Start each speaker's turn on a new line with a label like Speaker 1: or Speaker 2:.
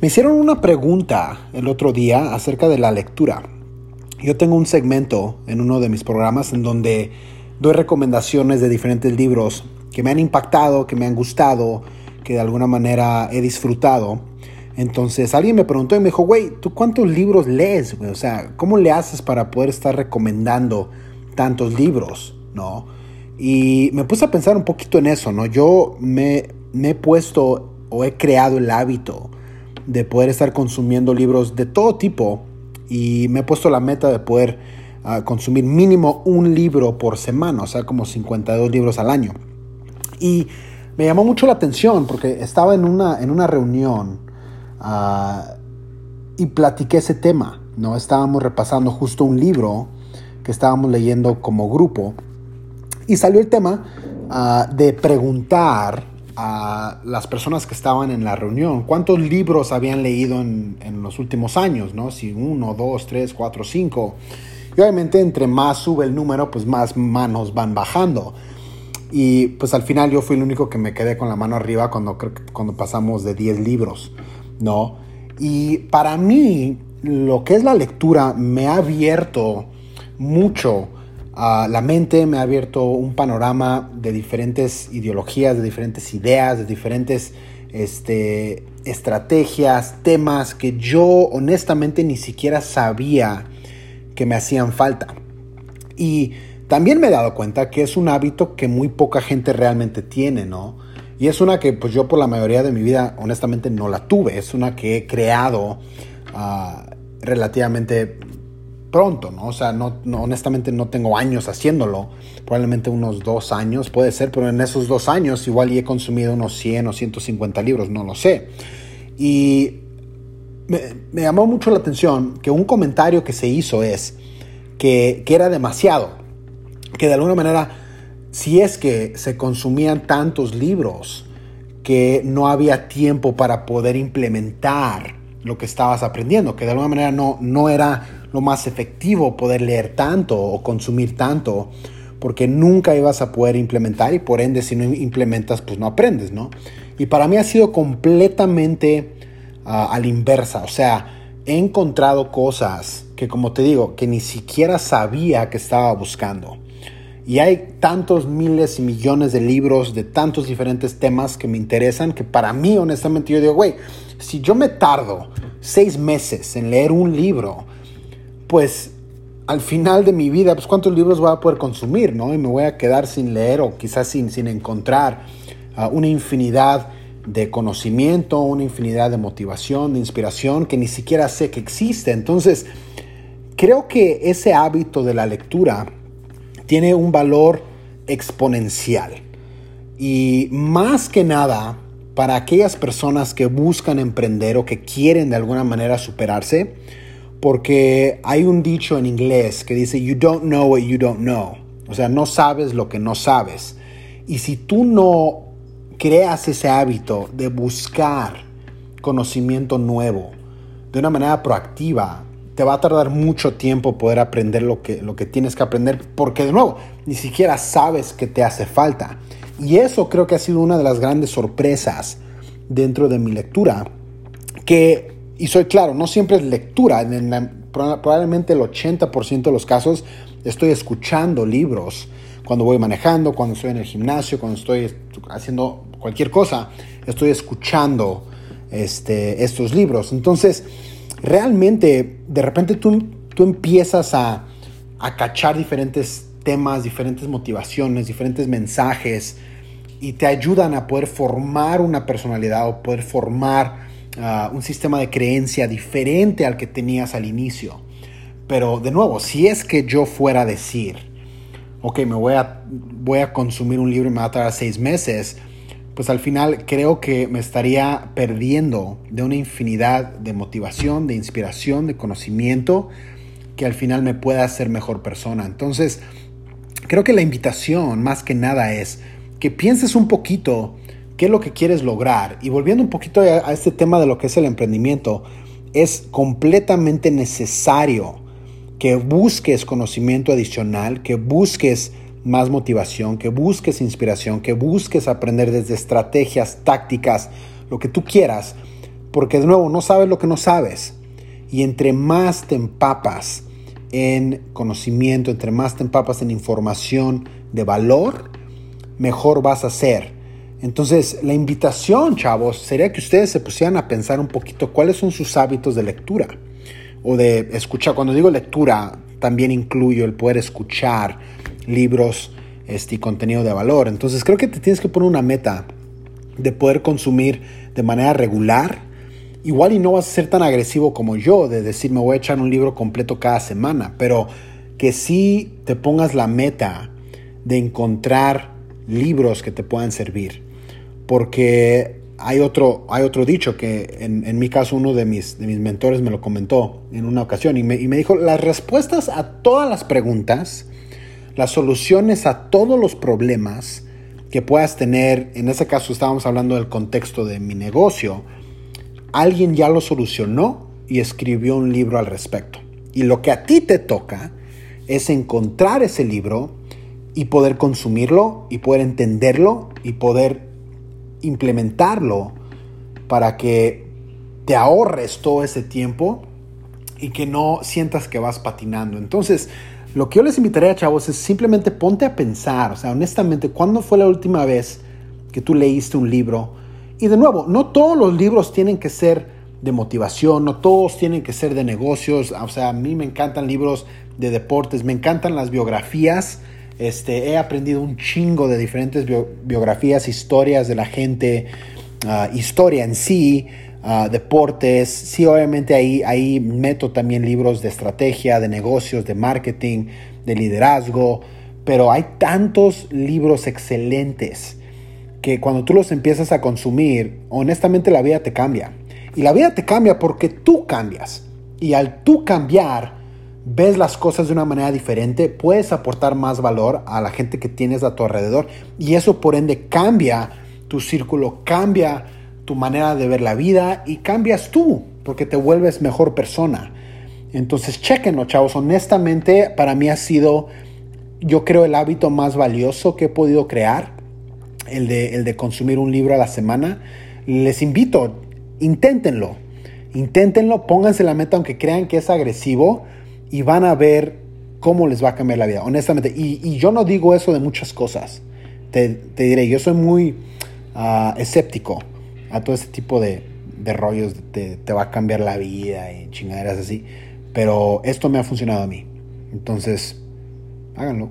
Speaker 1: Me hicieron una pregunta el otro día acerca de la lectura. Yo tengo un segmento en uno de mis programas en donde doy recomendaciones de diferentes libros que me han impactado, que me han gustado, que de alguna manera he disfrutado. Entonces alguien me preguntó y me dijo, güey, ¿tú cuántos libros lees? O sea, ¿cómo le haces para poder estar recomendando tantos libros? ¿No? Y me puse a pensar un poquito en eso, ¿no? Yo me, me he puesto o he creado el hábito de poder estar consumiendo libros de todo tipo y me he puesto la meta de poder ah, consumir mínimo un libro por semana, o sea, como 52 libros al año. Y me llamó mucho la atención porque estaba en una, en una reunión ah, y platiqué ese tema, ¿no? Estábamos repasando justo un libro que estábamos leyendo como grupo y salió el tema ah, de preguntar a las personas que estaban en la reunión cuántos libros habían leído en, los últimos años, ¿no? Si uno, dos, tres, cuatro, cinco. Y obviamente entre más sube el número, pues más manos van bajando. Y pues al final yo fui el único que me quedé con la mano arriba cuando, cuando pasamos de 10 libros, ¿no? Y para mí, lo que es la lectura me ha abierto mucho la mente, me ha abierto un panorama de diferentes ideologías, de diferentes ideas, de diferentes este, estrategias, temas que yo honestamente ni siquiera sabía que me hacían falta. Y también me he dado cuenta que es un hábito que muy poca gente realmente tiene, ¿no? Y es una que pues yo por la mayoría de mi vida honestamente no la tuve, es una que he creado ah, relativamente pronto, ¿no? O sea, no, honestamente no tengo años haciéndolo, probablemente unos dos años, puede ser, pero en esos dos años igual y he consumido unos 100 o 150 libros, no lo sé. Y me, llamó mucho la atención que un comentario que se hizo es que, que era demasiado, que de alguna manera, si es que se consumían tantos libros, que no había tiempo para poder implementar lo que estabas aprendiendo, que de alguna manera no, no era lo más efectivo poder leer tanto o consumir tanto, porque nunca ibas a poder implementar y por ende si no implementas pues no aprendes, ¿no? Y para mí ha sido completamente ah, a la inversa, o sea, he encontrado cosas que como te digo, que ni siquiera sabía que estaba buscando. Y hay tantos miles y millones de libros de tantos diferentes temas que me interesan que para mí honestamente yo digo, güey, si yo me tardo seis meses en leer un libro, pues al final de mi vida, pues cuántos libros voy a poder consumir, ¿no? Y me voy a quedar sin leer o quizás sin, sin encontrar ah, una infinidad de conocimiento, una infinidad de motivación, de inspiración que ni siquiera sé que existe. Entonces, creo que ese hábito de la lectura tiene un valor exponencial. Y más que nada, para aquellas personas que buscan emprender o que quieren de alguna manera superarse, porque hay un dicho en inglés que dice, you don't know what you don't know. O sea, no sabes lo que no sabes. Y si tú no creas ese hábito de buscar conocimiento nuevo de una manera proactiva, te va a tardar mucho tiempo poder aprender lo que, lo que tienes que aprender, porque de nuevo, ni siquiera sabes que te hace falta. Y eso creo que ha sido una de las grandes sorpresas dentro de mi lectura, que y soy claro, no siempre es lectura, en probablemente el 80% de los casos estoy escuchando libros cuando voy manejando, cuando estoy en el gimnasio, cuando estoy haciendo cualquier cosa, estoy escuchando este, estos libros. Entonces, realmente, de repente tú, tú empiezas a, a cachar diferentes temas, diferentes motivaciones, diferentes mensajes y te ayudan a poder formar una personalidad o poder formar Ah, un sistema de creencia diferente al que tenías al inicio. Pero de nuevo, si es que yo fuera a decir, ok, me voy a, voy a consumir un libro y me va a tardar seis meses, pues al final creo que me estaría perdiendo de una infinidad de motivación, de inspiración, de conocimiento que al final me pueda hacer mejor persona. Entonces, creo que la invitación más que nada es que pienses un poquito qué es lo que quieres lograr. Y volviendo un poquito a, este tema de lo que es el emprendimiento, es completamente necesario que busques conocimiento adicional, que busques más motivación, que busques inspiración, que busques aprender desde estrategias, tácticas, lo que tú quieras, porque de nuevo no sabes lo que no sabes. Y entre más te empapas en conocimiento, entre más te empapas en información de valor, mejor vas a ser. Entonces, la invitación, chavos, sería que ustedes se pusieran a pensar un poquito cuáles son sus hábitos de lectura o de escuchar. Cuando digo lectura, también incluyo el poder escuchar libros este, contenido de valor. Entonces, creo que te tienes que poner una meta de poder consumir de manera regular. Igual y no vas a ser tan agresivo como yo, de decir me voy a echar un libro completo cada semana, pero que sí te pongas la meta de encontrar libros que te puedan servir. Porque hay otro, hay otro dicho que en, mi caso uno de mis, de mis mentores me lo comentó en una ocasión y me, y me dijo, las respuestas a todas las preguntas, las soluciones a todos los problemas que puedas tener, en ese caso estábamos hablando del contexto de mi negocio, alguien ya lo solucionó y escribió un libro al respecto. Y lo que a ti te toca es encontrar ese libro y poder consumirlo y poder entenderlo y poder implementarlo para que te ahorres todo ese tiempo y que no sientas que vas patinando. Entonces, lo que yo les invitaría, chavos, es simplemente ponte a pensar, o sea, honestamente, ¿cuándo fue la última vez que tú leíste un libro? Y de nuevo, no todos los libros tienen que ser de motivación, no todos tienen que ser de negocios, o sea, a mí me encantan libros de deportes, me encantan las biografías, este, he aprendido un chingo de diferentes biografías, historias de la gente, ah, historia en sí, ah, deportes. Sí, obviamente ahí, ahí meto también libros de estrategia, de negocios, de marketing, de liderazgo. Pero hay tantos libros excelentes que cuando tú los empiezas a consumir, honestamente la vida te cambia. Y la vida te cambia porque tú cambias. Y al tú cambiar, ves las cosas de una manera diferente, puedes aportar más valor a la gente que tienes a tu alrededor y eso por ende cambia tu círculo, cambia tu manera de ver la vida y cambias tú porque te vuelves mejor persona. Entonces, chequenlo, chavos. Honestamente, para mí ha sido, yo creo, el hábito más valioso que he podido crear, el de, el de consumir un libro a la semana. Les invito, inténtenlo. Inténtenlo, pónganse la meta aunque crean que es agresivo y van a ver cómo les va a cambiar la vida, honestamente. Y, yo no digo eso de muchas cosas. Te, diré, yo soy muy ah, escéptico a todo ese tipo de, de rollos, te, te va a cambiar la vida y chingaderas así. Pero esto me ha funcionado a mí. Entonces, háganlo.